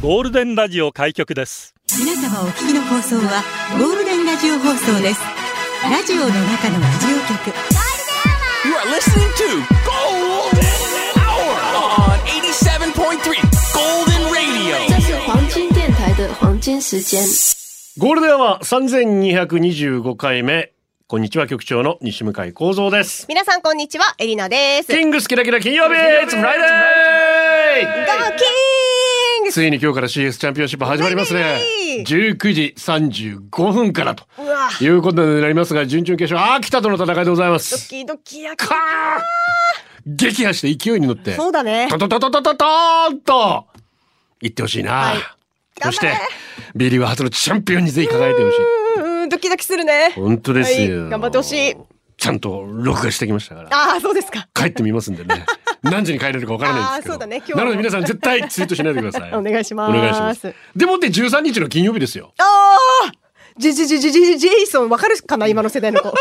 ゴールデンラジオ開局です皆様お聞きの放送はゴールデンラジオ放送ですラジオの中のラジオ局 You are listening to Golden Hour on 87.3 Golden Radio. 这是黄金电台的黄金时间。ゴールデンは3225回目。こんにちは、局長の西向井幸三です。皆さんこんにちは、エリナです。キングスキラキラ金曜日 Friday! ガキングついに今日から CS チャンピオンシップ始まりますね。19時35分からということになりますが、準々決勝、秋田との戦いでございまドす。キドキやかー撃破して勢いに乗って、そうだね。トトトトトトトーンと、行ってほしいな。はいそして頑張れ、ビリーは初のチャンピオンにぜひ輝いてほしい。ドキドキするね。本当ですよ、はい頑張ってほしい。ちゃんと録画してきましたから。ああ、そうですか。帰ってみますんでね。何時に帰れるかわからないんですけど。あーそうだねなので皆さん絶対ツイートしないでください。お願いしますお願いします。でもって13日の金曜日ですよ。ああジェジェジェジェジェジェイソン、わかるかな今の世代の子。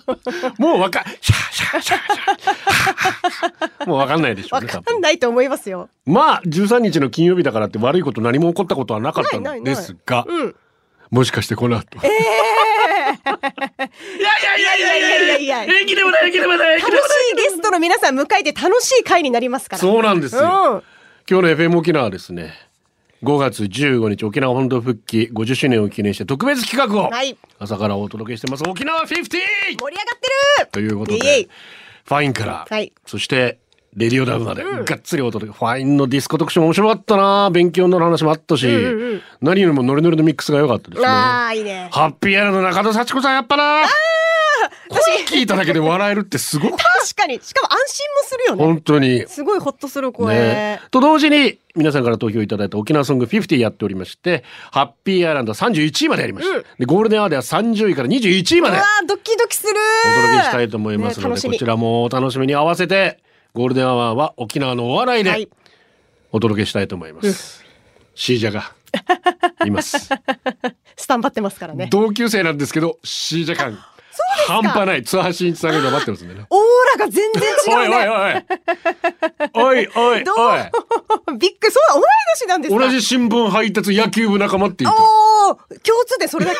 もうわか、シャーシャーシャーシ。もうわかんないでしょうね、わか。んないと思いますよ。まあ、13日の金曜日だからって悪いこと何も起こったことはなかったんないないないですが、うん。もしかしてこの後。いやいやいやいやいやいや。いや平気でもない平気でもない楽しいゲストの皆さん迎えて楽しい会になりますから。そうなんですよ、うん、今日の FM 沖縄はですね。5月15日沖縄本土復帰50周年を記念して特別企画を朝からお届けしてます、はい、沖縄 50! 盛り上がってる。ということでファインから、そしてレディオダブまで、がっつりお届け。ファインのディスコ特集も面白かったな勉強になる話もあったし、何よりもノリノリのミックスが良かったですね。ああ、いいね。ハッピーアラの中田幸子さんやっぱな声聞いただけで笑えるってすごく確かに。しかも安心もするよね。本当に。すごいホッとする声。ね、と同時に皆さんから投票いただいた沖縄ソング50やっておりましてハッピーアイランドは31位までやりました、でゴールデンアワーでは30位から21位までうわードキドキするお届けしたいと思いますので、ねこちらもお楽しみに合わせてゴールデンアワーは沖縄のお笑いではい。お届けしたいと思います、シージャがいます。スタンバってますからね。同級生なんですけどシージャ感。半端ない。津波真一さんが今待ってますんでね。オーラが全然おいおい違うね。おい。おいおい。どう？おい。びっくり、そうだ、同い年なんですか？同じ新聞配達野球部仲間って言った。おー共通点それだ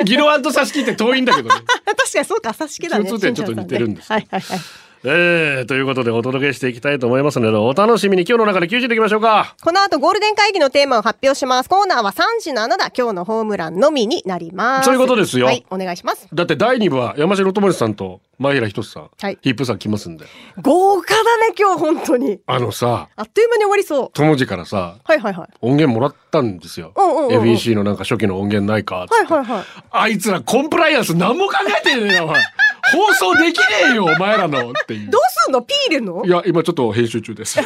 け？ギロワンと差し切って遠いんだけどね。確かにそうか、差し気だね。共通点ちょっと似てるんです。はいはいはい。えー、ということでお届けしていきたいと思いますので、お楽しみに今日の中で9時でいきましょうか。この後ゴールデン会議のテーマを発表します。コーナーは3時のあなた、今日のホームランのみになります。そういうことですよはい、お願いします。だって第2部は山城智さんと前平仁さん、はいヒップさん来ますんで。豪華だね、今日本当に。あのさ、あっという間に終わりそう。友次からさ、はいはいはい。音源もらったんですよ。うんうんうんうん FEC のなんか初期の音源ないかっつってはいはいはい。あいつらコンプライアンス何も考えてねえよ、お前。放送できねえよ、お前らのっていうど。うすんの？ピー入れんの？いや、今ちょっと編集中です。聞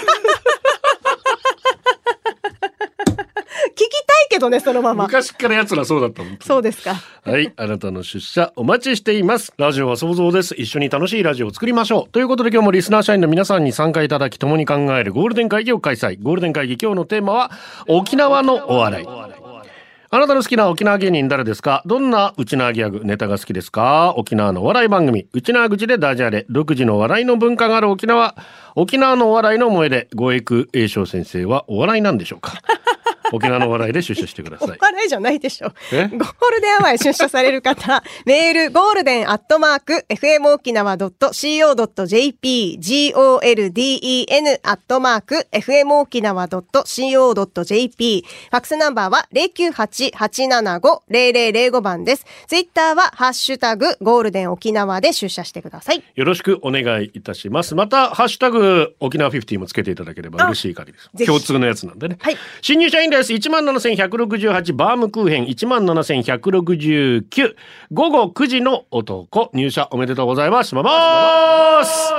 きたいけどね、そのまま。昔から奴らそうだったもん。そうですか。はい。あなたの出社お待ちしています。ラジオは想像です。一緒に楽しいラジオを作りましょう。ということで今日もリスナー社員の皆さんに参加いただき共に考えるゴールデン会議を開催。ゴールデン会議今日のテーマは沖縄のお笑い。あなたの好きな沖縄芸人誰ですか？どんな内縄ギャグ、ネタが好きですか？沖縄のお笑い番組、内縄口でダジャレ、独自の笑いの文化がある沖縄。沖縄のお笑いの萌えで、ご育栄翔先生はお笑いなんでしょうか？沖縄のお笑いで出社してください。笑いじゃないでしょ。ゴえールデンアワーへ出社される方、メール、ゴールデンアットマーク、fm 沖縄 .co.jp、golden アットマーク、fm 沖縄 .co.jp、ファックスナンバーは098-875-0005番です。ツイッターは、ハッシュタグ、ゴールデン沖縄で出社してください。よろしくお願いいたします。また、ハッシュタグ、沖縄50もつけていただければ嬉しい限りです。共通のやつなんでね。はい新入社員です。17,168バームクーヘン17,169午後9時の男入社おめでとうございます。まます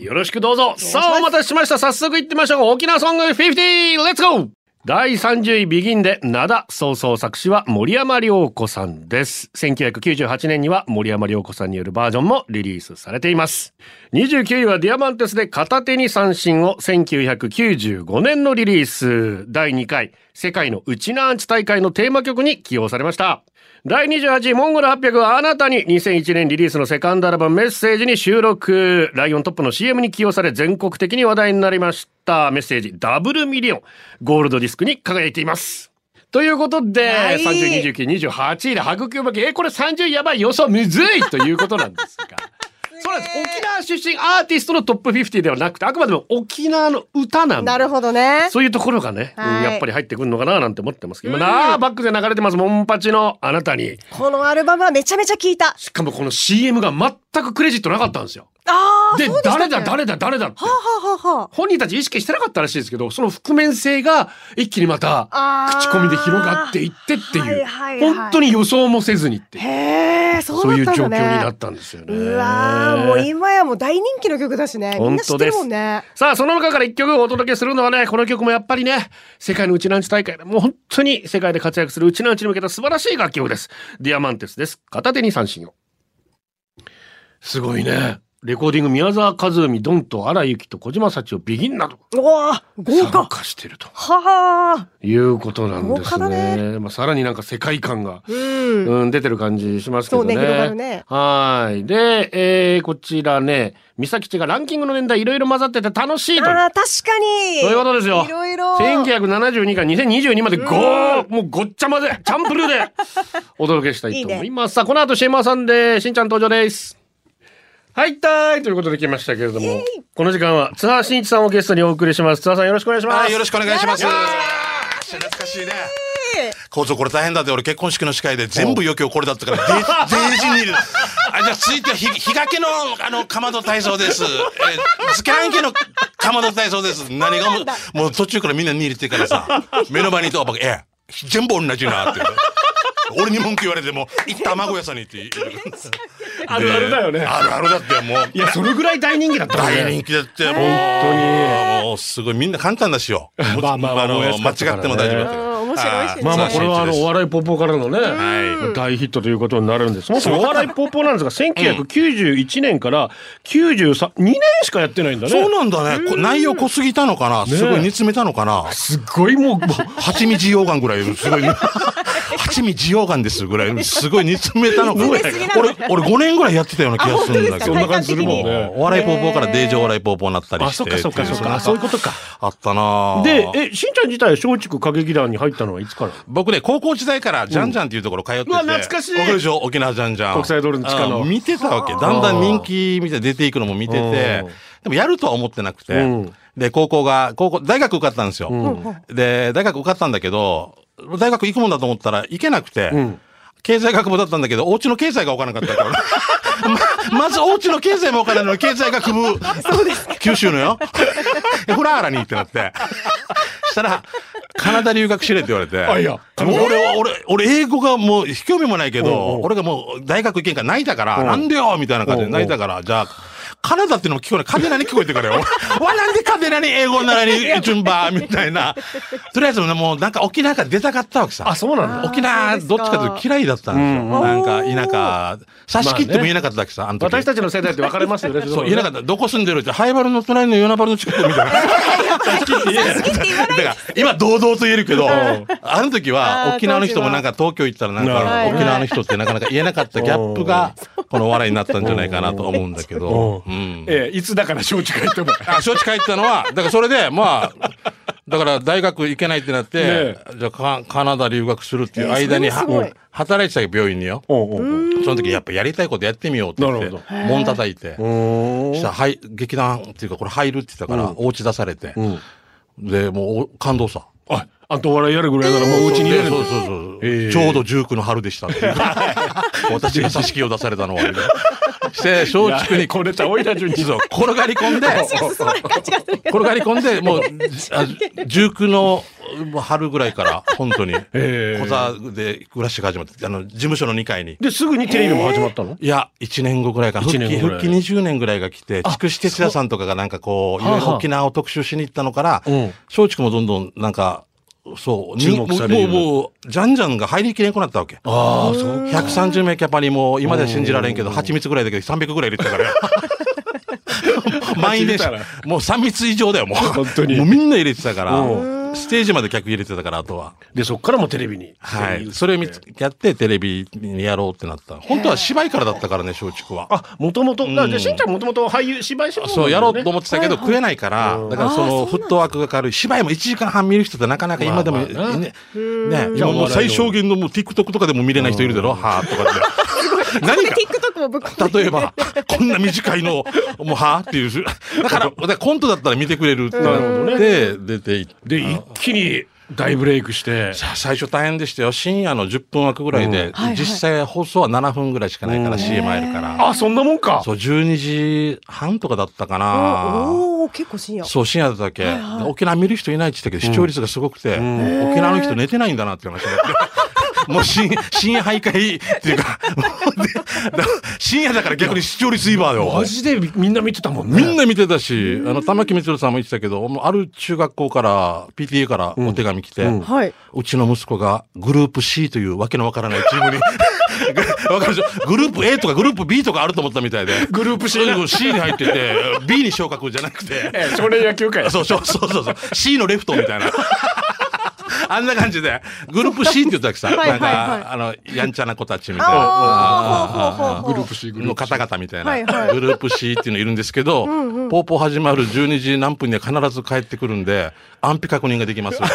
よろしくどうぞ。さあ、お待たせしました。早速行ってみましょう。沖縄ソング 50! レッツゴー第30位ビギンで灘総創作詞は森山良子さんです。1998年には森山良子さんによるバージョンもリリースされています。29位はディアマンテスで片手に三線を1995年のリリース。第2回世界のウチナーンチュ大会のテーマ曲に起用されました。第28位モンゴル800はあなたに2001年リリースのセカンドアルバムメッセージに収録。ライオントップの CM に起用され全国的に話題になりました。メッセージダブルミリオン。ゴールドディスクに輝いています。ということで、はい30、29、28位で育むわけ。え、これ30やばい予想むずいということなんですが。そうなんです。沖縄出身アーティストのトップ50ではなくて、あくまでも沖縄の歌なんで。なるほどね。そういうところがね、うんはいやっぱり入ってくるのかななんて思ってますけど、今なあバックで流れてます、モンパチのあなたに。このアルバムはめちゃめちゃ聞いた。しかもこの CM が全くクレジットなかったんですよ。で誰だ誰だ誰だって。はあ、はあは本人たち意識してなかったらしいですけど、その覆面性が一気にまた口コミで広がっていってっていう、はいはいはい本当に予想もせずにっていう、へえ、そうそういう状況。になったんですよね。うわーもう今やもう大人気の曲だしね。みんな知ってるもんね。さあ、その中から一曲お届けするのはね、この曲もやっぱりね、世界のうちなんち大会でもう本当に世界で活躍するうちなんちに向けた素晴らしい楽曲です。ディアマンテスです。片手に三振を。すごいね。レコーディング宮沢和海、ドンと荒井由紀と小島幸をビギンなど豪参華。加してるとはあ。いうことなんです豪華だね。まあ、さらになんか世界観が、うん。うん、出てる感じしますけどね。そうね広がるねはい。で、えー、こちらね、三崎地がランキングの年代いろいろ混ざってて楽しいという。ああ、確かに。そういうことですよ。いろいろ。1972から2022までごー、もうごっちゃ混ぜ、チャンプルーでお届けしたいと思います。さあ、この後、シェーマーさんで、しんちゃん登場です。はいったーいということで来ましたけれども、この時間は、津波真一さんをゲストにお送りします。津波さんよろしくお願いします。はい、よろしくお願いします。よ懐かしいね。構造これ大変だって俺結婚式の司会で全部余興これだったから デージにいるあじゃあ続いてはひ日がけのあのかまど体操ですえーつけらんけのかまど体操です何がもうもう途中からみんなに入れてからさ目の前にいと僕え全部同じなって俺に文句言われても行った卵屋さんにってあるあるだよね。であるあるだってもう。いや、それぐらい大人気だったね。大人気だってもう。本もうすごいみんな簡単だしよ。まあまあ間違っても大丈夫だって。うん面白いしね。まあまあ、これはあの、お笑いポッポからのね、は大ヒットということになるんです。そもそもお笑いポッポなんですが、1991年から93、2年しかやってないんだね。そうなんだね。こ内容濃すぎたのかな、すごい煮詰めたのかな。すっごいもう、もう。八味滋養がんぐらい、すごい。八味滋養がんですぐらい、すごい煮詰めたのかな煮詰めすぎなの俺、俺5年ぐらいやってたような気がするんだけど。そんな感じするもんね。お笑いポーポーからデージお笑いポーポーになったりあ、して。そっかそっかそっか。そういうことか。あったなで、え、しんちゃん自体は松竹歌劇団に入ったのはいつから？僕ね、高校時代からジャンジャンっていうところ通ってて。うわ懐かしいでしょ？沖縄ジャンジャン。国際通りの地下のうん見てたわけ。だんだん人気みたいに出ていくのも見てうんて。でもやるとは思ってなくて。うんで、高校が、高校、大学受かったんですよ。で、大学受かったんだけど、大学行くもんだと思ったら行けなくて。ん経済学部だったんだけど、お家の経済が分からなかったから。ままずお家の経済も分からないのに経済学部。九州のよ。えフラーラにってなって。したら、カナダ留学しれって言われて。あいや俺、俺、俺、英語がもう、興味もないけどん、俺がもう、大学行けんから泣いたから、うんなんでよみたいな感じで泣いたから、じゃあ、カナダっていうのも聞こえない。カデナに聞こえてからよ。わ、なんでカデナに英語ならに、順番みたいな。とりあえずね、もうなんか沖縄から出たかったわけさ。あ、そうなんだ。沖縄、どっちかというと嫌いだったんですよ。うんなんか、田舎、差し切っても言えなかったわけさ、あの時。私たちの世代って分かれますよね。そう、言えなかった。どこ住んでるって、ハイバルの隣の与那原の近くみた いな。差し切って言えない。だから、今堂々と言えるけど、あの時あはー沖縄の人もなんか東京行ったらなんか沖縄の人ってなかなか言えなかったギャップが、この笑いになったんじゃないかなと思うんだけど。うん。ええ、いつだから松竹行っても。あ、承知帰ったのは、だからそれで、まあ、だから大学行けないってなって、ねじゃあカカナダ留学するっていう間に、えーそれもすごいは働いてたよ病院によ。おうおうおうその時やっぱやりたいことやってみようって言ってなるほ、門叩いて。うーんしたら、はい、劇団っていうかこれ入るって言ったから、うんお家出されて、んで、もうお感動さ。あ、あとお笑いやるぐらいならもううちに入れるんだそうそうそう。ええちょうど19の春でしたっていう。私が組織を出されたのは。して、松竹に。これちゃおいら順に。そう転がり込んで、転がり込んで、もう、あ 19の春ぐらいから、本当に、ええ。小座で暮らしが始まって、あの、事務所の2階に。で、すぐにテレビも始まったの？いや、1年後ぐらいか。ら、復帰、一年後ぐらい。復帰20年ぐらいが来て、筑紫哲也さんとかがなんかこう、沖縄を特集しに行ったのからうん、松竹もどんどんなんか、そう、注目されるもう、もう、じゃんじゃんが入りきれんくなったわけ。ああ、そう。130名キャパにもう今では信じられんけど、蜂蜜ぐらいだけど300ぐらい入れてたから。満員電車入れたら。もう3密以上だよ、もう。本当にもうみんな入れてたから。うんステージまで客入れてたから、あとは。で、そっからもテレビに。はい。それを見つやって、テレビにやろうってなった。本当は芝居からだったからね、松竹は。あ、もともと、だからしんちゃんもともと俳優、芝居しそう、やろうと思ってたけど、食えないから、だからその、フットワークが軽い。芝居も1時間半見る人ってなかなか今でも、ね、ね、今もう最小限のもう TikTok とかでも見れない人いるだろはぁとかって。何か？TikTok もぶっ込んで例えば、こんな短いの、もうはぁっていう。だから、コントだったら見てくれるってなって、出ていって。で、一気に大ブレイクして。さあ最初大変でしたよ。深夜の10分枠ぐらいで、はいはい実際放送は7分ぐらいしかないから CM 入るから。あ、そんなもんか。そう、12時半とかだったかな。おお結構深夜。そう、深夜だったっけ、沖縄見る人いないって言ったけど、視聴率がすごくて、沖縄の人寝てないんだなって話になって。もう深深夜徘徊っていうか、深夜だから逆に視聴率いいわよマ。ジでみんな見てたもんね。みんな見てたし、あの、玉木光さんも言ってたけど、もうある中学校から、PTA からお手紙来て、はい。うちの息子がグループ C というわけのわからないチームに わかるでしょ？グループ A とかグループ B とかあると思ったみたいでグループ C うん C に入ってて B に昇格じゃなくてえ少年野球界。そうそうそうそうそう C のレフトみたいな あんな感じで。グループ C って言ったわけさはいはいなんはいかあのやんちゃな子たちみたいな。グループ C グルーのプ C 方々みたいな、はいはい。グループ C っていうのいるんですけど、ポーポー始まる12時何分には必ず帰ってくるんで安否確認ができます。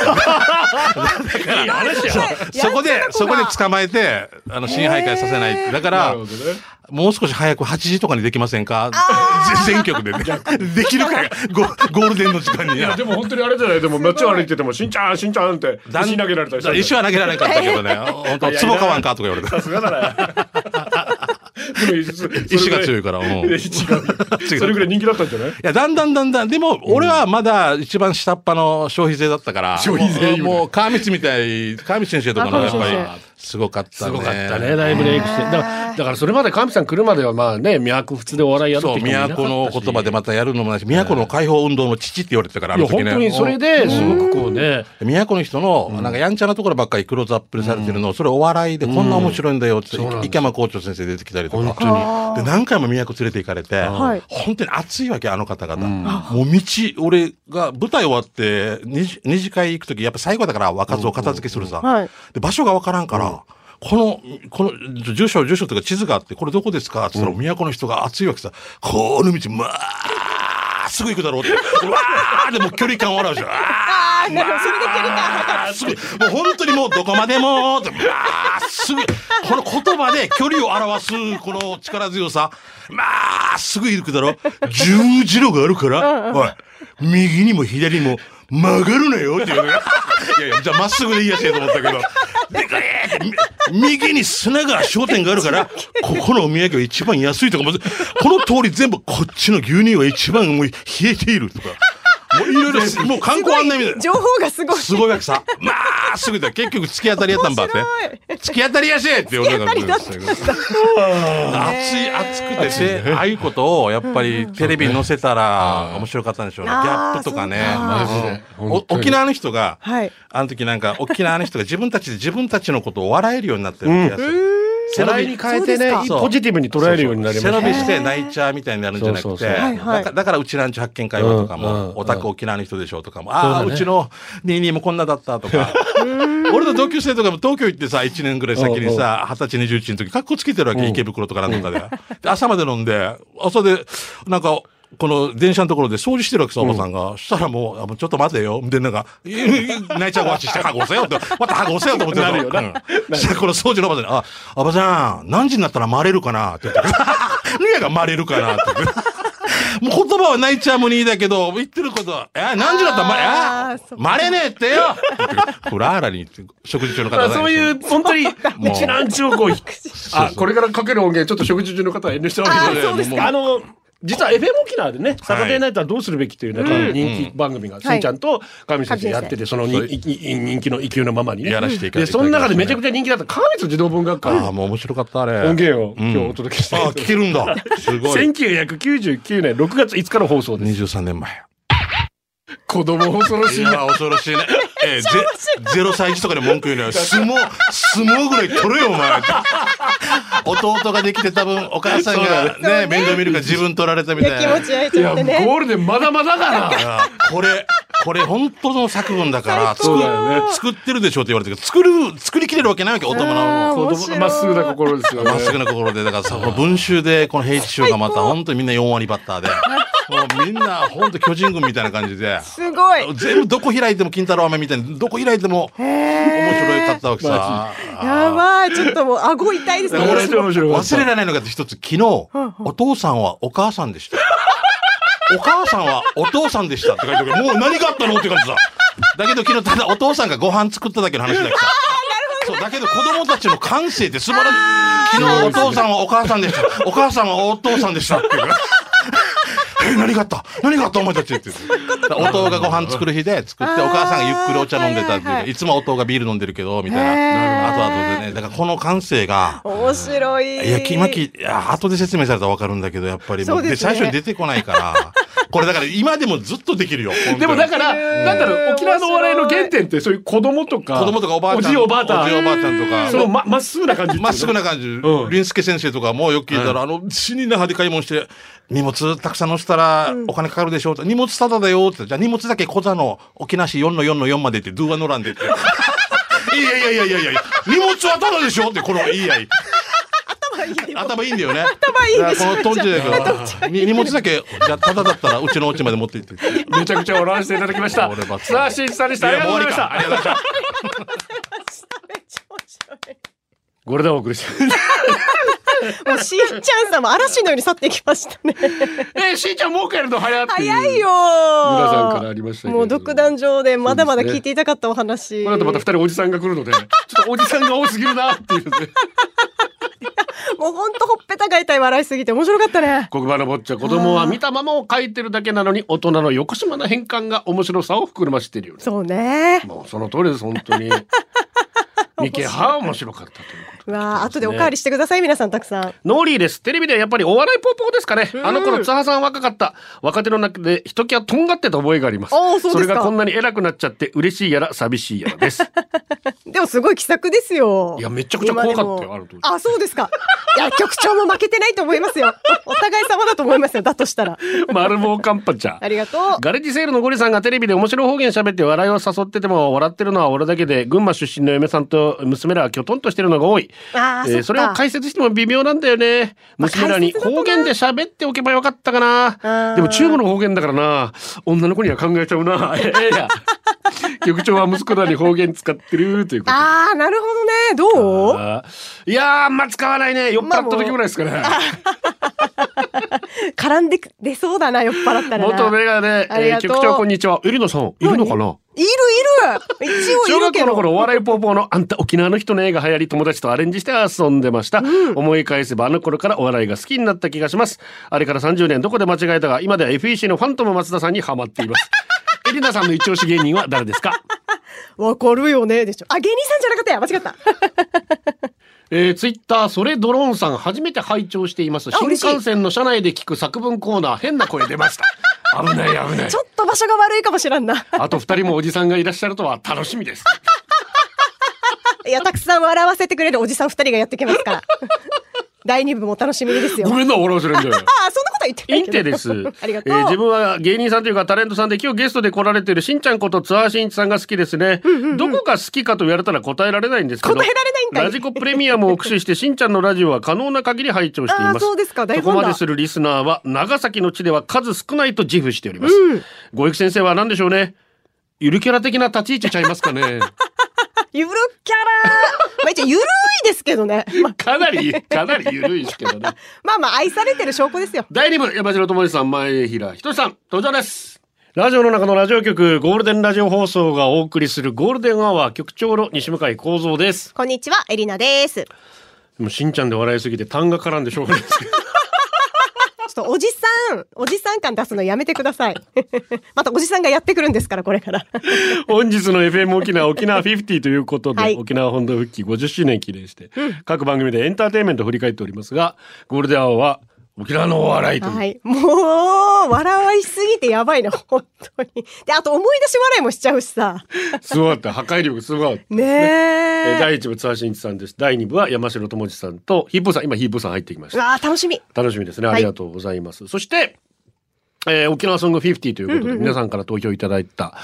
そこで、そこで捕まえて、あの、新徘徊させない。だから、なるほどねもう少し早く8時とかにできませんか？全局でね。できるかよゴゴールデンの時間に。いや、でも本当にあれじゃない？でも街を歩いてても、しんちゃん、しんちゃんって、石投げられたりした石は投げられなかったけどね。本当、壺買わんかとか言われて。さすがだね。でも石が強いから。うんいや違うよそれぐらい人気だったんじゃない？いや、だんだんだんだん、でも、俺はまだ一番下っ端の消費税だったから、消費税もう、川光みたい、川光先生とかのやっぱりすごかったね。すごかったね、大ブレイクして。だから、だからそれまで神さん来るまではまあね、都普通でお笑いやるってそう、都の言葉でまたやるのもないし、都の解放運動の父って言われてたから、あの時ね。本当にそれですごくこうね、都の人の、なんかやんちゃなところばっかりクローズアップされてるのを、それお笑いでこんな面白いんだよって、そうなんです池山校長先生出てきたりとか。本当に。で、何回も都連れて行かれて、はい本当に熱いわけ、あの方々。もう道、俺が舞台終わって、二次二次会行くとき、やっぱ最後だから、若津を片付けするさ。はいで、場所がわからんから、この、この、住所、住所とか地図があって、これどこですか？って言ったら、都の人が熱いわけさ。この道、まあ、すぐ行くだろうって。う わーでもう距離感笑うじゃん。あ あーなるほどそれで距離感すぐ、もう本当にもうどこまでも、って、まあ、すぐ、この言葉で距離を表す、この力強さ。まあ、すぐ行くだろ。十字路があるから、おい、右にも左にも曲がるなよっていうのが。いやいや、じゃあまっすぐでいいやつやと思ったけど。でかえって右に砂川商店があるから、ここのお土産は一番安いとか、もこの通り全部こっちの牛乳は一番もう冷えているとか。もういろいろ、もう観光案内みたいな。情報がすごい。すごいわけさ。まあ、すぐだ。結局突き当たりやったんばって面。突き当たりやしって俺が。突き当たりだった熱い、熱くて、でああいうことをやっぱりテレビに載せたら面白かったんでしょうね。ギャップとかね。沖縄の人が、はい。あの時なんか沖縄の人が自分たちで自分たちのことを笑えるようになってる気がする。背伸びに変えてねポジティブに捉えるようになりました背伸びして泣いちゃうみたいになるんじゃなくて、だからだからうちなんちゅ発見会話とかも、オタク沖縄の人でしょとかも、ああ、うちの22もこんなだったとか、俺の同級生とかも東京行ってさ、1年ぐらい先にさ、20歳、21の時、格好つけてるわけ、池袋とかなんとかで。で、朝まで飲んで、朝で、なんか、この電車のところで掃除してるわけさ、おばさんが。そしたらもう、あもうちょっと待てよ。で、なんか、い 泣いちゃうわちして、はごせよって、またはごせよと思ってたなるよな。うん。そしたらこの掃除のおばさんに、あ、おばさん、何時になったら回れるかな？って言って。何が回れるかな？って言って。もう言葉は泣いちゃうもにいいだけど、言ってることは、え、何時だったらま、え、回れねえってよ。フラーラに食事中の方まあそういう、本当に、う。ちなんちゅうこう、あ、これからかける音源、ちょっと食事中の方は遠慮しておいてあーそうですか。あの、実は FM 沖縄でね、サタデーナイトはどうするべきというなんか人気番組が、しんちゃんと上先生やってて、その人気の勢いのままにね。やらせていただで、いてその中でめちゃくちゃ人気だった、川光児童文学館ああ、もう面白かった、あれ。音源をうん今日お届けしてああ、聞けるんだ。すごい。1999年6月5日の放送です。23年前。子供恐ろしいな。いや、恐ろしいね。えー、ゼ、ゼロ歳児とかで文句言うのよ。相撲、相撲ぐらい取れよ、お前。弟ができて多分、お母さんがね、面倒見るから自分取られたみたいな。気持ち焼いちゃってね。ゴールデンまだまだだな。いやこれ、これ本当の作文だから、作そうだよね作ってるでしょって言われてるけど、作る、作りきれるわけないわけ、大人の。まっすぐな心ですよねまっすぐな心で、だからさ、この文集で、この平地賞がまた、本当にみんな4割バッターで、もうみんな、本当巨人軍みたいな感じで、すごい。全部どこ開いても金太郎飴みたいに、どこ開いても面白かったわけさ。やばい。ちょっともう顎痛いですね。これ面白かった忘れられないのが一つ、昨日、お父さんはお母さんでした。お母さんはお父さんでしたって書いてあるからもう何があったのって感じさ。だけど昨日ただお父さんがご飯作っただけの話だけどさ。そう、だけど子供たちの感性って素晴らしい。昨日お父さんはお母さんでした。お母さんはお父さんでしたっていう。え、何があった？何があった？お前たちって言って。お父がご飯作る日で作って、お母さんがゆっくりお茶飲んでたっていうか。いつもお父がビール飲んでるけど、みたいな。あとあとでね。だからこの感性が、面白い。いや、きまき、いや、後で説明されたらわかるんだけど、やっぱりもう、ね最初に出てこないから、これだから今でもずっとできるよ。でもだから、なんだろう、沖縄のお笑いの原点ってそういう子供とか、子供とかおばあちゃん。おじいおばあちゃん。おじいおばあちゃんとか。そのま、まっすぐな感じ。まっすぐな感じ。うん林助先生とかもよく聞いたら、あの、死にな派で買い物して、荷物たくさん乗せたらお金かかるでしょう、荷物ただだよって。じゃあ荷物だけ小座の沖縄市4の4の4までって、ドゥーア乗らんでって。い やいやいやいやいやいや、荷物はただでしょって、この、いいやい。頭いいんだよね。頭いいですこのトンチだけど、に荷物だけ、じゃあただだったらうちのお家まで持って行って。めちゃくちゃ笑わせていただきましたさあ、しんさんでした。ありがとうございました。ありがとうございました。めっちゃ面白い。これでお送りして。もうしんちゃんさんも嵐のように去っていきましたね。えー、しんちゃんもう帰るの早っていう。早いよ皆さんからありましたけれどもう独壇場でまだまだ聞いていたかったお話。この後また二人おじさんが来るので、ちょっとおじさんが多すぎるなっていうので。もうほんとほっぺたが痛い笑いすぎて面白かったね。黒板の坊ちゃん子供は見たままを描いてるだけなのに大人の邪な変換が面白さを膨らましているよね。そうね。もうその通りです本当に。ミケハは面白かったということは後でおかわりしてください皆さんたくさん。ノーリーです。テレビではやっぱりお笑いポーポーですかね。あの頃、津波さん若かった。若手の中でひときわとんがってた覚えがあります。そうですかれがこんなに偉くなっちゃって嬉しいやら寂しいやらです。でもすごい気さくですよ。いやめちゃくちゃ怖かったよある時あ、そうですか。いや、局長も負けてないと思いますよ。お互い様だと思いますよ。だとしたら。丸棒カンパちゃん。ありがとう。ガレッジセールのゴリさんがテレビで面白い方言喋って笑いを誘ってても笑ってるのは俺だけで群馬出身の嫁さんと娘らはきょとんとしてるのが多い。あえーそれを解説しても微妙なんだよね。まあ娘らに方言で喋っておけばよかったかな。ーでも中国の方言だからな。女の子には考えちゃうな。ええや。局長は息子らに方言使ってるということで。あー、なるほどね。どう？いやーあんま使わないね。酔っ払った時ぐらいですかね。絡んでく出そうだな、酔っ払ったらな。元メガネ、えー局長こんにちは。エリナさん、いるのかな？いるいる。一応小。学校の頃お笑いポーポーのあんた沖縄の人ねが流行り友達とアレンジして遊んでました、思い返せばあの頃からお笑いが好きになった気がします。あれから30年どこで間違えたが今では FEC のファントム松田さんにハマっています。エリナさんの一押し芸人は誰ですか？わかるよね。でしょ。あ、芸人さんじゃなかったや。間違った。えー、ツイッターそれドローンさん初めて拝聴しています新幹線の車内で聞く作文コーナー変な声出ました 危ない危ないちょっと場所が悪いかもしらんな。あと二人もおじさんがいらっしゃるとは楽しみです いや、たくさん笑わせてくれるおじさん二人がやってきますから。第二部もお楽しみにですよ。あごめんな笑わせるんだよあ、そん言って。インテです。ありがとう。えー自分は芸人さんというかタレントさんで今日ゲストで来られてるしんちゃんことツアーしんいちさんが好きですね。どこが好きかと言われたら答えられないんですけど。答えられないんかいラジコプレミアムを駆使してしんちゃんのラジオは可能な限り拝聴しています。そうですかそこまでするリスナーは長崎の地では数少ないと自負しております。ご育先生は何でしょうね。ゆるキャラ的な立ち位置ちゃいますかね。ゆるキャラ。まあ一応ゆるいですけどね。まあかなり、かなりゆるいですけどね。まあまあ愛されてる証拠ですよ。第2部山城智司さん真栄平仁さん登場ですラジオの中のラジオ局ゴールデンラジオ放送がお送りするゴールデンアワー局長の西向井幸三ですこんにちは、エリナです。もしんちゃんで笑いすぎて痰が絡んでしょうがないですけどとおじさん、おじさん感出すのやめてください。またおじさんがやってくるんですから、これから。本日の FM 沖縄沖縄50ということで、はい沖縄本土復帰50周年記念して、各番組でエンターテインメントを振り返っておりますがゴールデンアワーは沖縄のお笑いはい。もう、笑いすぎてやばいな、本当に。で、あと思い出し笑いもしちゃうしさ。すごかった破壊力すごかったねえ。第1部津波信一さんです第2部は山城智司さんとひーぷーさん今ひーぷーさん入ってきましたうわあ楽しみ。楽しみですね。はいありがとうございます。そして、えー沖縄ソング50ということで、皆さんから投票いただいた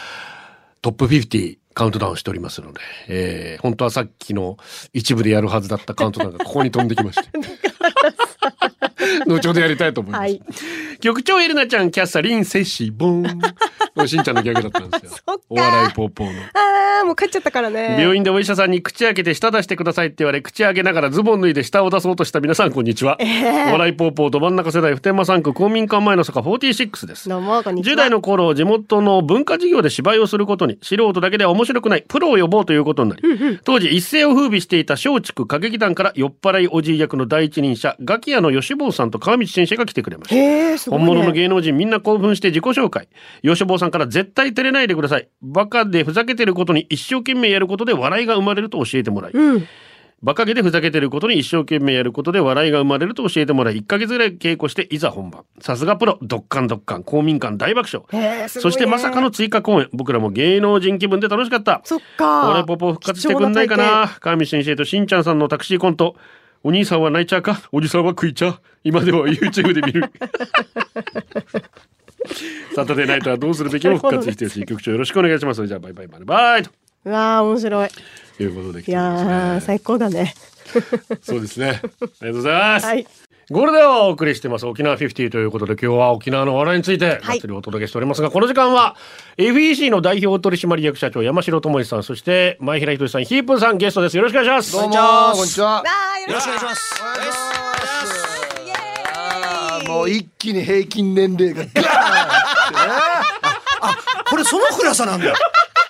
トップ50カウントダウンしておりますので、えー本当はさっきの一部でやるはずだったカウントダウンがここに飛んできまして。後ほどやりたいと思います。はい局長エルナちゃん、キャッサリン、セッシー、ボーン。しんちゃんのギャグだったんですよ。お笑いポーポーの。ああ、もう帰っちゃったからね。病院でお医者さんに口開けて舌出してくださいって言われ口開けながらズボン脱いで舌を出そうとした皆さんこんにちは、お笑いポーポーど真ん中世代普天間産区公民館前の坂46ですどうも、こんにちは。10代の頃地元の文化事業で芝居をすることに素人だけでは面白くないプロを呼ぼうということになり、当時一世を風靡していた松竹歌劇団から酔っ払いおじい役の第一人者ガキヤの吉坊さんと川道先生が来てくれましたね。本物の芸能人みんな興奮して自己紹介。吉坊さんから絶対照れないでください。バカでふざけてることに一生懸命やることで笑いが生まれると教えてもらい。うん。バカげでふざけてることに一生懸命やることで笑いが生まれると教えてもらい、1ヶ月ぐらい稽古していざ本番。さすがプロ、ドッカンドッカン、公民館大爆笑。ね。そしてまさかの。追加公演。僕らも芸能人気分で楽しかった。そっか。お笑いポポ復活してくんないかな川見先生としんちゃんさんのタクシーコント。お兄さんは泣いちゃうか？おじさんは食いちゃう？今では YouTube で見る。サタデーナイトはどうするべきも復活してほしい局長よろしくお願いします。じゃあバイバイバイバイとうわあ、面白い。いうことで来いや。最高だね。そうですね。ありがとうございます。はい。ゴールデンをお送りしてます。沖縄50ということで今日は沖縄のお笑いについてはい。がっつりお届けしておりますが、この時間は FEC の代表取締役社長山城智之さんそして前平仁さんヒープーさんゲストです。よろしくお願いします。どうもこんにちは。よろしくお願いします。もう一気に平均年齢がガーンってね。これその暗さなんだ。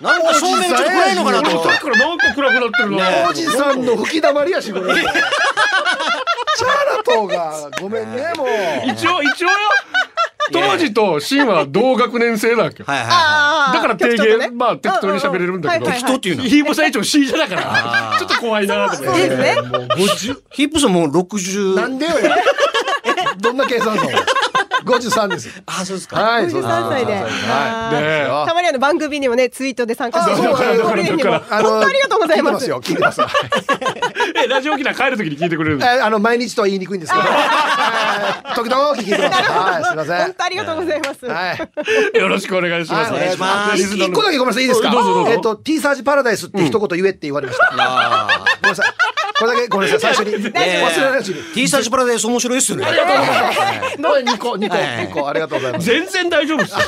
なんか照明がちょっと暗いのかなと思った。さっきからなんか暗くなってる。な、おじさんの吹き溜まりやしこれチャーラトがごめんねもう。一応一応よ。当時とシンは同学年生だっけよ。はいはいはあー。だから定局長とね。芸まあ適当に喋れるんだけど。うんうんうん。はいはいはい適当っていうのヒープーさん一応 C 社だから。ちょっと怖いなと思って。そうですね。もう50い。ヒップさんもう60。なんでよ。やどんな計算なの53です あ、そうですか。はいそうです53歳で。はいあーねえたまにあの番組にもね、ツイートで参加して本当ありがとうございます。聞いてますえラジオ機内帰る時に聞いてくれるあの毎日とは言いにくいんですけどはい時々聞いてますはいすいません本当ありがとうございます。はいよろしくお願いします、はいお願いします一個だけごめんなさいいいですかえっと T サージパラダイスって一言言えって言われましたごめんなさいこれだけごめんなさい。最初に。忘れないように T サージパラダイス面白いっすよね。これ二個二個二個。ありがとうございます。全然大丈夫ですよ。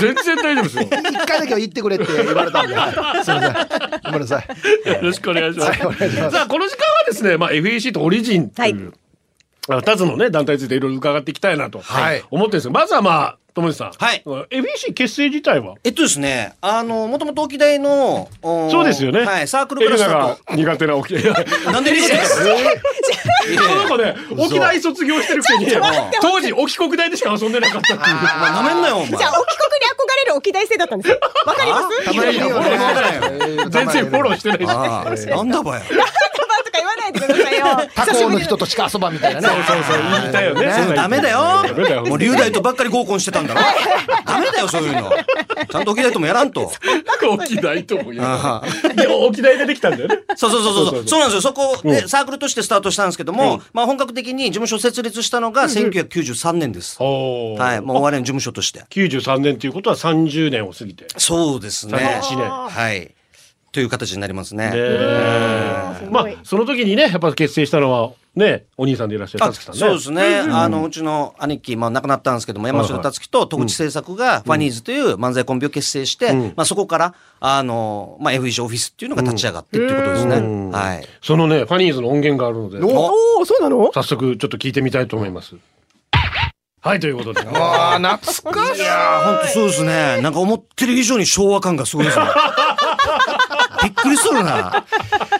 全然大丈夫ですよ。一回だけは言ってくれって言われたんで、はい、すみません。ごめんなさい。よろしくお願いします。さあ、この時間はですね、まあ、FEC とオリジンという、あ二つのね、団体についていろいろ伺っていきたいなとはい。思ってるんですよ。まずはまあ、友達さん。はい。FEC 結成自体は？えっとですね、あの、もともと沖大の、おそうですよね。はい、サークルクエレナラスだと。が苦手な沖縄。なんでですか？なんかね、沖大卒業してるくせに、当時沖国大でしか遊んでなかったっていう。なめんなよ、お前。じゃあ、沖国に憧れる沖大生だったんですよ。わかります？全然フォローしてないなんだばや。言わないでくださいよ。他校の人としか遊ばんみたいなね。そうそうそう、言いたいよね。ねダメだよダメだよ。もう龍大とばっかり合コンしてたんだろ ダメだよ、そういうの。ちゃんと沖大ともやらんと。沖大とも言うあでも沖大でできたんだよね。そうそうそうそうそう。そうなんですよ。そこでうんサークルとしてスタートしたんですけども、まあ本格的に事務所設立したのが1993年です。はい。もうお笑いの事務所として。93年ということは30年を過ぎて。そうですね。31年。はい。という形になりますね。まあその時にねやっぱ結成したのはねお兄さんでいらっしゃるあたつきさんね。そうですね、あのうちの兄貴、まあ、亡くなったんですけども山城達樹と戸口製作がファニーズという漫才コンビを結成して、まあ、そこからあの、まあ、FEC オフィスっていうのが立ち上がってっていうことですね。はい、そのねファニーズの音源があるのでおおお、そうなの？早速ちょっと聞いてみたいと思います。はいということで。ああ、懐かしい。本当そうですねなんか思ってる以上に昭和感がすごいですね。びっくりするな。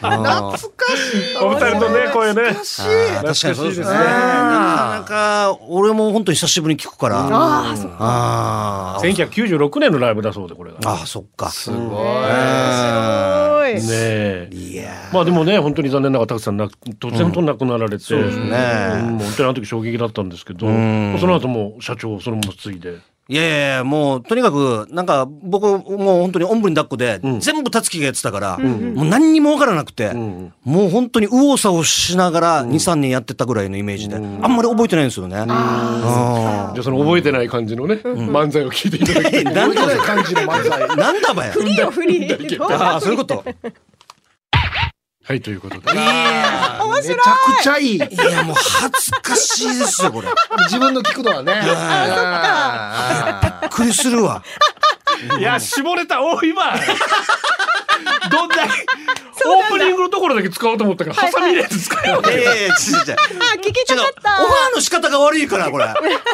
懐かしい。お二人とねこういうね。あー確かにそうですね。なかなか俺も本当久しぶりに聞くから。ああ、そう。あー1996年のライブだそうでこれが。あー、そっか。すごい。い。ねえ。いやまあでもね本当に残念ながらたくさんな突然と亡くなられて、そうですね本当にあの時衝撃だったんですけど、んその後も社長をそのまま継いで。いやいやいや、もう、とにかく、なんか、僕、もう本当におんぶに抱っこで、全部たつきがやってたから、もう何にもわからなくて、もう本当に右往左往しながら2、3年やってたぐらいのイメージで、あんまり覚えてないんですよね。じゃあその覚えてない感じのね、漫才を聞いていただきたい。なんだ覚えてない感じの漫才。なんだばや。フリーよフリー。ああ、そういうこと。はい、ということで。めちゃくちゃいい。いや、もう恥ずかしいですよ、これ。自分の聞くのはね。あびっくりするわ。いや、絞れた、お今 どんなに、オープニングのところだけ使おうと思ったから、ハサミ入れて使えよ。いやいやいや、違う違う。あ、聞きちょっとたかった。オファーの仕方が悪いから、これ。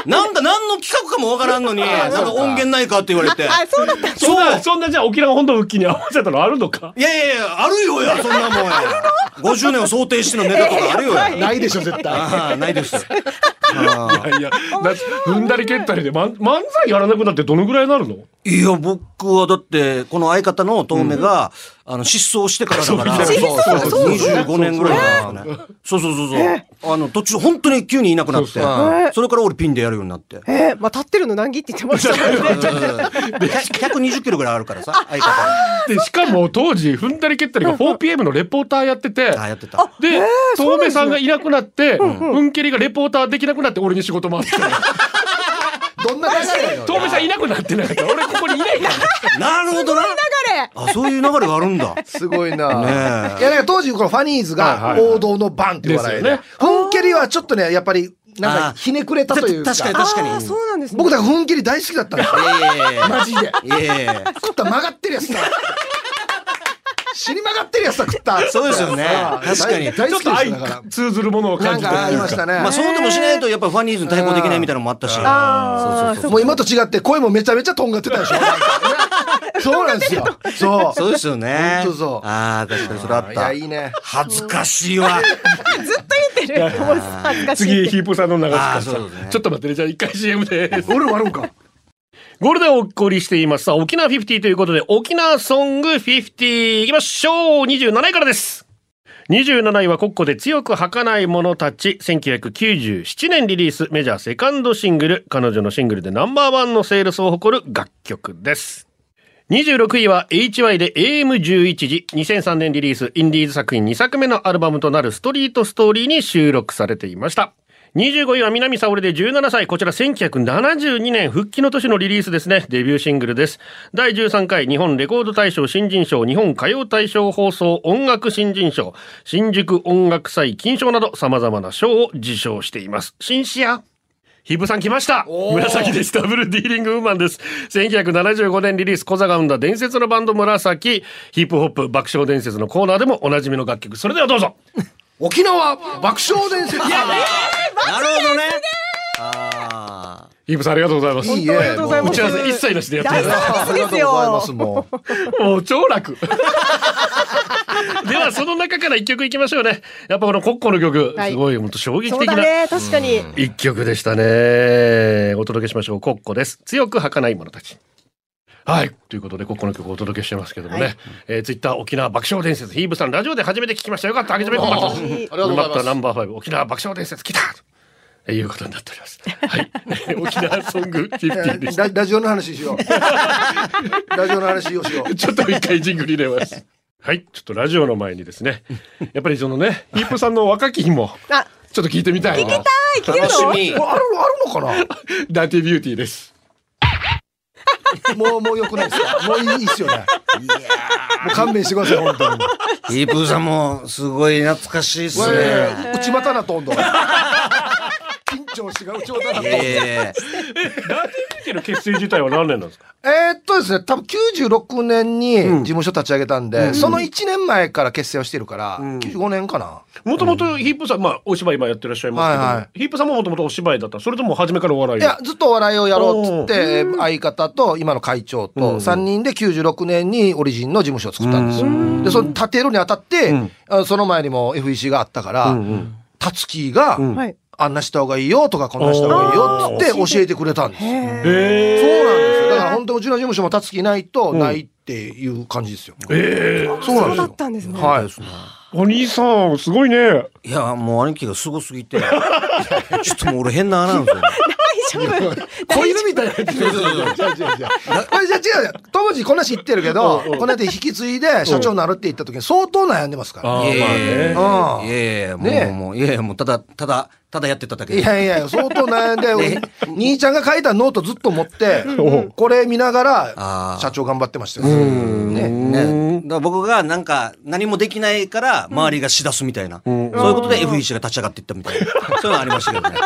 なんだ、何の企画かもわからんのに、なんか音源ないかって言われて。あ、そうだった。そんな、そんなじゃあ沖縄本土復帰に合わせたのあるのか？いやいやいや、あるよや、そんなもんや。50年を想定してのネタとかあるよないでしょ、絶対。ああ、ないです。いやいや、な踏んだり蹴ったりで、ま、漫才やらなくなってどのぐらいになるの？いや、僕はだって、この相方の遠目が、あの、失踪してからだから、そうそうそう25年ぐらいなんですかね。そうそうそうそう。あの、途中、本当に急にいなくなって、それから俺ピンでやるようになって。え？ー、まあ立ってるの何切って言ってましたもんね。120キロぐらいあるからさ、相方。で、しかも当時、踏んだり蹴ったりが 4PM のレポーターやってて、あ、やってた。で、遠目さんがいなくなって、うんけりがレポーターできなくなって俺に仕事回ってきた。どんな流れさんいなくなってなかった。俺ここにいないから。なるほどな。流れ。あ、そういう流れがあるんだ。すごいな。ねえいや、なんか当時このファニーズが王道のバンって笑いでですよね。ふんけりはちょっとね、やっぱり、なんかひねくれたというか。確かに確かに。あ、そうなんですね。僕だからふんけり大好きだったんですよ。マジで。いやいやいや食った曲がってるやつだ。死に曲がってるやつだ食った。そうですよね確かに大大好きちょっと愛ですよだから。通ずるものを感じてありましたね。まあそうでもしないとやっぱファニーズに対抗できないみたいなのもあったし。もう今と違って声もめちゃめちゃとんがってたでしょ。そうなんですよ。そう。そうですよね。本当そうああ、確かにそれあっいや、たい。いね。恥ずかしいわ。言ってる。恥ずかしい。次、ヒープさんの流すからあーさそうですねちょっと待ってね。じゃあ一回 CM です。俺もあるんか。ゴールデンをお送りしています。さあ、沖縄50ということで、沖縄ソング50いきましょう !27 位からです。27位は国庫で強く儚ない者たち。1997年リリース。メジャーセカンドシングル。彼女のシングルでナンバーワンのセールスを誇る楽曲です。26位は HY で AM11 時。2003年リリース。インディーズ作品2作目のアルバムとなるストリートストーリーに収録されていました。25位は南沙織で17歳。こちら1972年復帰の年のリリースですね。デビューシングルです。第13回日本レコード大賞新人賞、日本歌謡大賞放送音楽新人賞、新宿音楽祭金賞など様々な賞を受賞しています。新シアヒブさん来ました紫です。ダブルディーリングウーマンです。1975年リリース、小座が生んだ伝説のバンド紫、ヒップホップ爆笑伝説のコーナーでもおなじみの楽曲。それではどうぞ沖縄爆笑伝説。なるほどね。ああ。ヒブさんありがとうございます。いいえ。ありがとうございます打ち合わせ一切なしでやってください。ありがとうございます。もう。もう超楽。ではその中から一曲いきましょうね。やっぱこのコッコの曲、はいすごい本当衝撃そう的なだね、確かに。一曲でしたね。お届けしましょう。コッコです。強く儚い者たち。はい。ということで、コッコの曲をお届けしてますけどもね。えー、ツイッター沖縄爆笑伝説、ヒーブさんラジオで初めて聞きました。よかった。あげてみようかと。ありがとうございますナンバーファイブ沖縄爆笑伝説来たということになっております。はい。沖縄ソング50でした。ララジオの話しよう。ラジオの話をしよう。ちょっと一回ジングル入れます。はい。ちょっとラジオの前にですね。やっぱりそのね、ヒープさんの若き日も、あ、ちょっと聞いてみたいな。はい、聞けるの？楽しみ。あるあるのかな？ダーティービューティーです。もうもう良くないですか？もういいいいっすよね。もう勘弁してください本当に。イープーさんもすごい懐かしいっす我ね。々内股なとんど。緊張しが内股なと。ええ。ダーテビューテの結成自体は何年なんですか？えーっとですね、多分96年に事務所立ち上げたんで、その1年前から結成をしてるから、95年かな。もともとヒープさん、まあ、お芝居今やってらっしゃいますけど、はいはい。ヒープさんももともとお芝居だった。それとも初めからお笑いいや、ずっとお笑いをやろうっつって、相方と今の会長と3人で96年にオリジンの事務所を作ったんですよ。で、その建てるにあたって、あその前にも FEC があったから、たつきが、はい。あんなした方がいいよとかこんなした方がいいよっつって教えてくれたんですそうなんですよ。だから本当うちの事務所もたつきないとないっていう感じですよ。えそうなんですよそうだっ。たんですね。はい。お兄さんすごいねいや、もう兄貴がすごすぎて、ちょっともう俺変な穴なんですよね。丈夫。子犬みたいな やつ。違う違う違うこれじゃ違うよ。当時こんな知ってるけど、この間引き継いで社長になるって言った時に相当悩んでますから。あーまあね。うんいやいやいや、もう、ね。もう、いやいや、もう、ただ、ただ、ただやってただけ。で。いやいや、相当悩んで、兄ちゃんが書いたノートずっと持って、これ見ながら社長頑張ってましたよ。ね。ね、だから僕がなんか何もできないから周りがしだすみたいな、そういうことで FEC が立ち上がっていったみたいな、そういうのありましたけどね。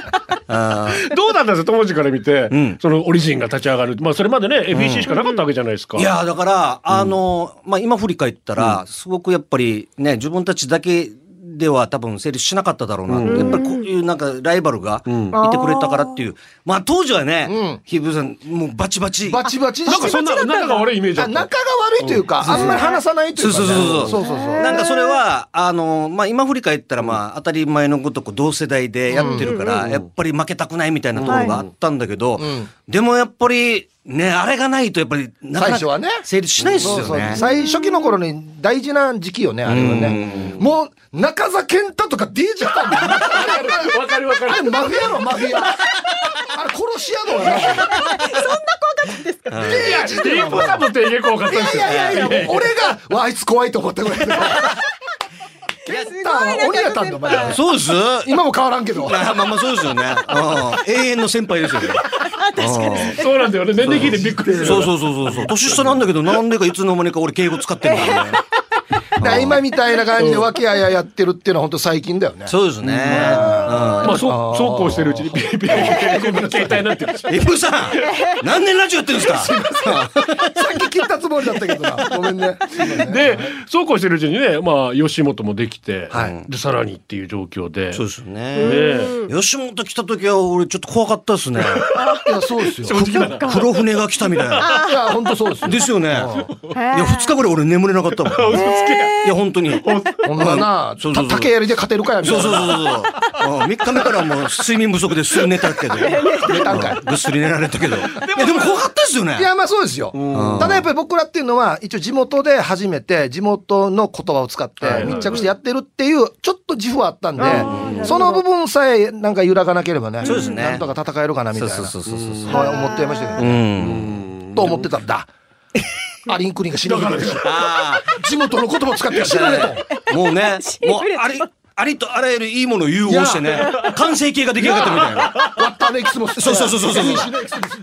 どうなんですか当時から見て、ん。そのオリジンが立ち上がる。まあそれまでね、FEC しかなかったわけじゃないですか。いやだから、あの、まあ、今振り返ったら、すごくやっぱりね、自分たちだけでは多分成立しなかっただろうな、やっぱりいうなんかライバルがいてくれたからっていう、まあ当時はね、ひぶさん、もうバチバチ。バチバチ。なんかそんな仲が悪いイメージあった。あ仲が悪いというか、あんまり話さないというかね。そうそうそうそう。そうそうそう。なんかそれは、あの、まあ、今振り返ったら、まあ、当たり前のごとく同世代でやってるから、やっぱり負けたくないみたいなところがあったんだけど、でもやっぱり、ね、あれがないとやっぱり、なかなか最初はね成立しないですよそうそうね。最初期の頃に大事な時期よね、あれはね。もう、中澤健太とか DJ さんだわかるわかるあれマフィアのマフィア。あれ殺し屋のやな。いや、ディープサブって結構多かったですよ。いやいやいや、俺が、わあいつ怖いと思ったぐらいで。健太は鬼やったんだ、お前。そうです今も変わらんけど。まあまあそうですよね。うん永遠の先輩ですよね。そうなんだよね。年齢聞いてびっくり。そうそうそうそうそう。年下なんだけど、なんでかいつの間にか俺敬語使ってるんだよね。だ今みたいな感じで和気あいあいやってるっていうのは本当最近だよね。そうですね。まあ、そう、そうこうしてるうちに、ピリピリピリピリ携帯になってるし。うん。え、プーさん何年ラジオやってるんですかさっき切ったつもりだったけどな。ごめんね。すいませんで、そうこうしてるうちにね、まあ、吉本もできて、はいで、さらにっていう状況で。そうですよね。ね吉本来た時は俺ちょっと怖かったですね。いや、そうですよ。黒船が来たみたいな。いや、本当そうですよ。ですよね。いや、二日ぐらい俺眠れなかったもん。いや、本当に。ほんまな、そうそうそうた竹槍で勝てるかやみたいな。そうそうそうそう。うん三日目からもう睡眠不足ですぐ寝たけど。寝たんかいぐっすり寝られたけど。いや、でも怖かったですよね。いや、まあそうですよ。ただやっぱり僕らっていうのは、一応地元で初めて地元の言葉を使って密着してやってるっていう、ちょっと自負はあったんで、その部分さえなんか揺らがなければね、そうですねなんとか戦えるかなみたいな。そうそうそうそうそうはい思ってましたけどうね。ん。と思ってたんだ。アリンクリンが死ぬからでしょ。あ地元の言葉を使って死ぬねと。あ、もうね、もうあり、ありとあらゆるいいものを融合してね、完成形が出来上がったみたいな。ワッターのエキスも吸ってそうそうそうそうそう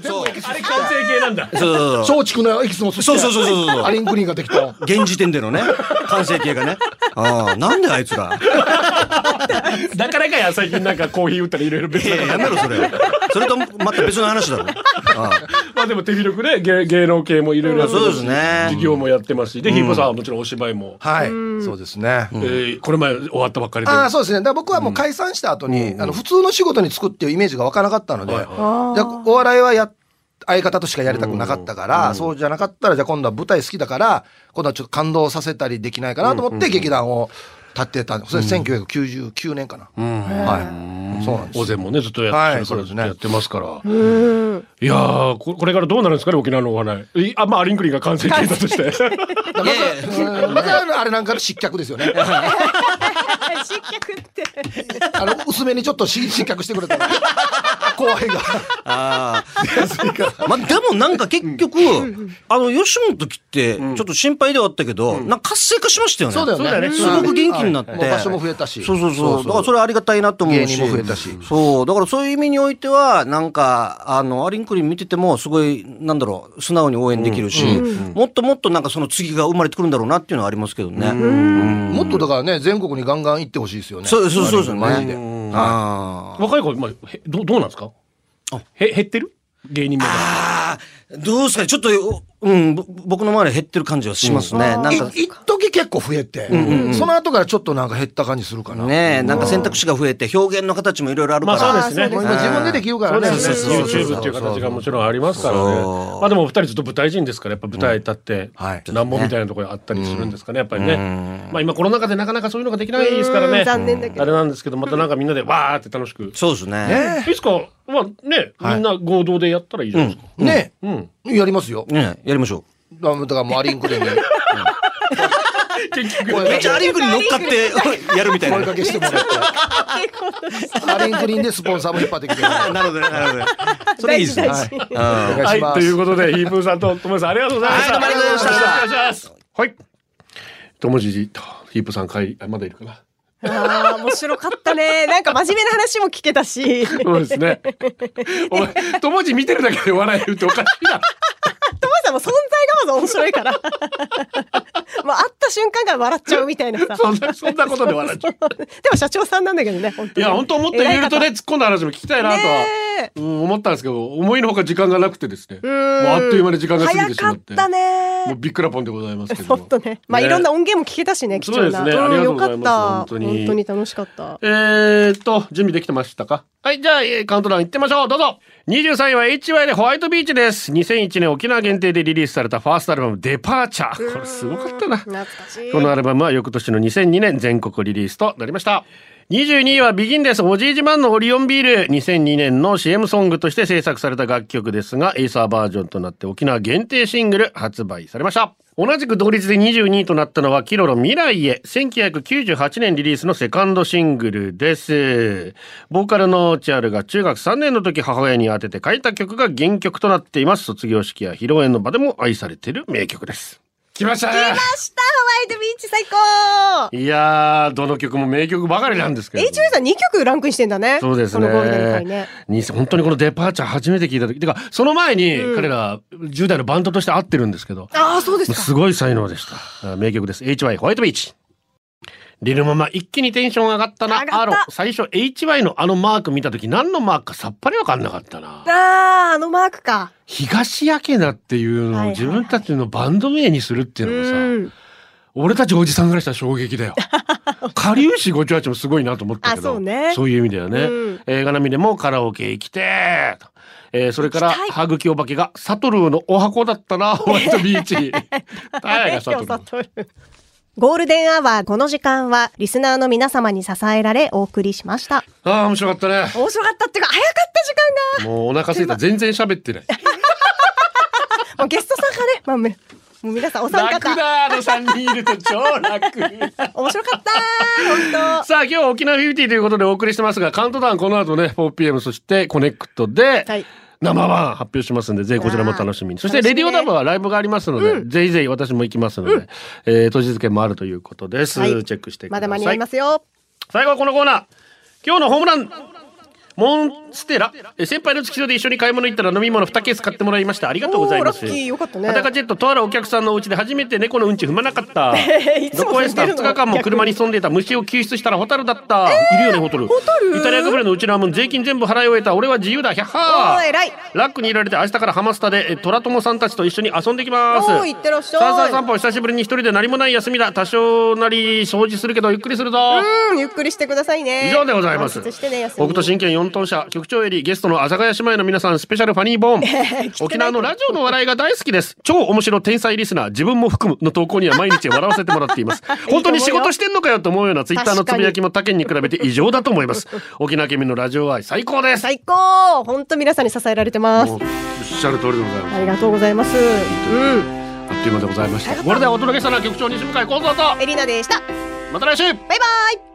そう。あれ完成形なんだ。そうそうそう。松竹のエキスも吸って。そうそうそうそうそうアリンクリンができた。現時点でのね、完成形がね。ああ、なんであいつら。だからかや、最近なんかコーヒー売ったらいろいろ別いやなやめろ、それ。それとまた別の話だろ。あ まあでも手広くね、芸芸能系もいろいろやってますそうですね。事業もやってますし、で、ヒープさんはもちろんお芝居も。はい。そうですね。えーこれ前終わったばっかりで。ああ、そうですね。だから僕はもう解散した後に、あの、普通の仕事に就くっていうイメージが湧かなかったので、じゃあお笑いはや、相方としかやりたくなかったから、そうじゃなかったら、じゃあ今度は舞台好きだから、今度はちょっと感動させたりできないかなと思って劇団を立てた。それ1999年かな。はい。そうなんです。大勢もね、ずっとやってるから、はいねやってますから。いやーこ、これからどうなるんですかね、沖縄のお笑い。いあ、まあ、アリンクリンが完成形だとして。あいやいやうんまずあれなんかの失脚ですよね。失脚って。あの、薄めにちょっとし失脚してくれた。後輩が。ああ。まあ、でもなんか結局、あの、吉本来て、ちょっと心配ではあったけど、なんか活性化しましたよね。そうだよね。すごく元気になって。場所も増えたし。そうそうそう。だからそれありがたいなと思うし。芸人も増えたしそう。だからそういう意味においては、なんか、あの、アリンクリン見てても、すごい、なんだろう、素直に応援できるし、もっともっとなんかその次が生まれてくるんだろうなっていうのはありますけどね。もっとだからね、全国にガンガン行ってほしいですよね。そうそうそうですよね。マジで。あー若い子、まあ、へどうどうなんですか？へ減ってる？芸人も。あー、どうですかね？ちょっと、うん、ぼ僕の周りは減ってる感じはしますね。なんか、い一時結構増えて、その後からちょっとなんか減った感じするかな。ねえ、なんか選択肢が増えて、表現の形もいろいろあるから。まあそうですね。もう今自分でできるからね。そうですね。YouTube っていう形がもちろんありますからね。まあでもお二人ずっと舞台人ですから、やっぱ舞台立ってはい、難問みたいなところあったりするんですかね、やっぱりね。まあ今コロナ禍でなかなかそういうのができないですからね。うん残念だけどあれなんですけど、またなんかみんなでわーって楽しく。そうですね。いつか、まあね、みんな合同でやったらいいじゃないですか。ねうん。やりますよ。ねえやりましょう。だからもうアリンクリンに。結局声めっちゃアリンクに乗っかってやるみたいな。声かけしてもらって。アリンクリンでスポンサーも引っ張ってきて。なるほどね、なるほどね。それいいですね。はい。ということでヒープーさんとともさんありがとうございましたはいどうもありがとうございましたよろしくお願いしますはいともじとヒープーさん帰りあまだいるかな？ああ、面白かったね。なんか真面目な話も聞けたし。そうですねお前ともじ見てるだけで笑えるっておかしいなトモさんも存在がまず面白いから。もう会った瞬間から笑っちゃうみたいなさ。そんなそんなことで笑っちゃ うでも社長さんなんだけどね、本当に。いや本当もっといろいろとね突っ込んだ話も聞きたいなとは、うん、思ったんですけど思いのほか時間がなくてですねもううんあっという間に時間が過ぎてしまって早かったねもうビックラポンでございますけども本当ね。まあ、ねいろんな音源も聞けたしね、貴重な。そうですねありがとうございますんよかった。本当に本当に楽しかった。えーっと、準備できてましたか？はい、じゃあ、えーカウントダウン行ってみましょう。どうぞ !23 位は HY でホワイトビーチです。2001年沖縄限定でリリースされたファーストアルバム、デパーチャー。これすごかったな。このアルバムは翌年の2002年全国リリースとなりました。22位はビギンです。おじいじマンのオリオンビール。2002年の CM ソングとして制作された楽曲ですが、エイサーバージョンとなって沖縄限定シングル発売されました。同じく同率で22位となったのはキロロ未来へ1998年リリースのセカンドシングルです。ボーカルのチアルが中学3年の時母親に当てて書いた曲が原曲となっています。卒業式や披露宴の場でも愛されている名曲です。来ました来ましたホワイトビーチ最高いやー、どの曲も名曲ばかりなんですけど。HY さん2曲ランクインしてんだね。そうですね。ね。に本当にこのデパーチャー初めて聞いた時。てか、その前に彼ら10代のバンドとして会ってるんですけど、ああ、そうですか。すごい才能でした。あ名曲です。HY ホワイトビーチ。リルママ一気にテンション上がったな。上がったアロ。最初 HY のあのマーク見た時何のマークかさっぱりわかんなかったな。ああ、あのマークか。東焼けなっていうのをはいはいはい自分たちのバンド名にするっていうのもさ、うん。俺たちおじさんからしたら衝撃だよ。かりゆしごちわちもすごいなと思ったけど、あそうねいう意味だよね。うん映画並みでもカラオケ行きてーと。えーそれから、歯茎お化けがサトルーのお箱だったな、ホワイトビーチ。誰がサトルーゴールデンアワーこの時間はリスナーの皆様に支えられお送りしました。ああ、面白かったね。面白かったっていうか早かった時間が。もうお腹すいた。全然喋ってない。もうゲストさんがね、まあ、めもう皆さんお三方。だ、あの3人いると超楽。面白かった本当。さあ今日は沖縄フィフティということでお送りしてますがカウントダウンこの後ね 4pm そしてコネクトではい生ワン発表しますんでぜひこちらも楽しみに。そしてレディオダブはライブがありますので、ぜひぜひ私も行きますので、えー当日券もあるということです、はい。チェックしてください。まだ間に合いますよ。最後はこのコーナー。今日のホームランモンステラ。え先輩の付き添いで一緒に買い物行ったら飲み物2ケース買ってもらいました。ありがとうございます。ラッキー。よかったね。裸ジェットとあるお客さんのお家で初めて猫のうんち踏まなかった。どこへした？2日間も車に潜んでいた虫を救出したらホタルだった、いるよねホタル。ホタル？イタリアかぶれのうちらもん税金全部払い終えた。俺は自由だヒャッハーラックに入れられて明日からハマスタでえ虎友さんたちと一緒に遊んできます。おーいってらっしゃい。さあ散歩久しぶりに一人で何もない休みだ。多少なり掃除するけどゆっくりするぞ。うん、ゆっくりしてくださいね。以上でございます。満喫してね、休み北斗神拳4等車局長よりゲストの阿佐ヶ谷姉妹の皆さんスペシャルファニーボーン。沖縄のラジオの笑いが大好きです。超面白天才リスナー。自分も含むの投稿には毎日笑わせてもらっています。本当に仕事してんのかよと思うようなツイッターのつぶやきも他県に比べて異常だと思います。沖縄県民のラジオ愛最高です。最高。本当皆さんに支えられてます。おっしゃる通りでございます。ありがとうございます。うん。あっという間でございました。これでお届けしたのは局長西向井幸三と。エリナでした。また来週。バイバイ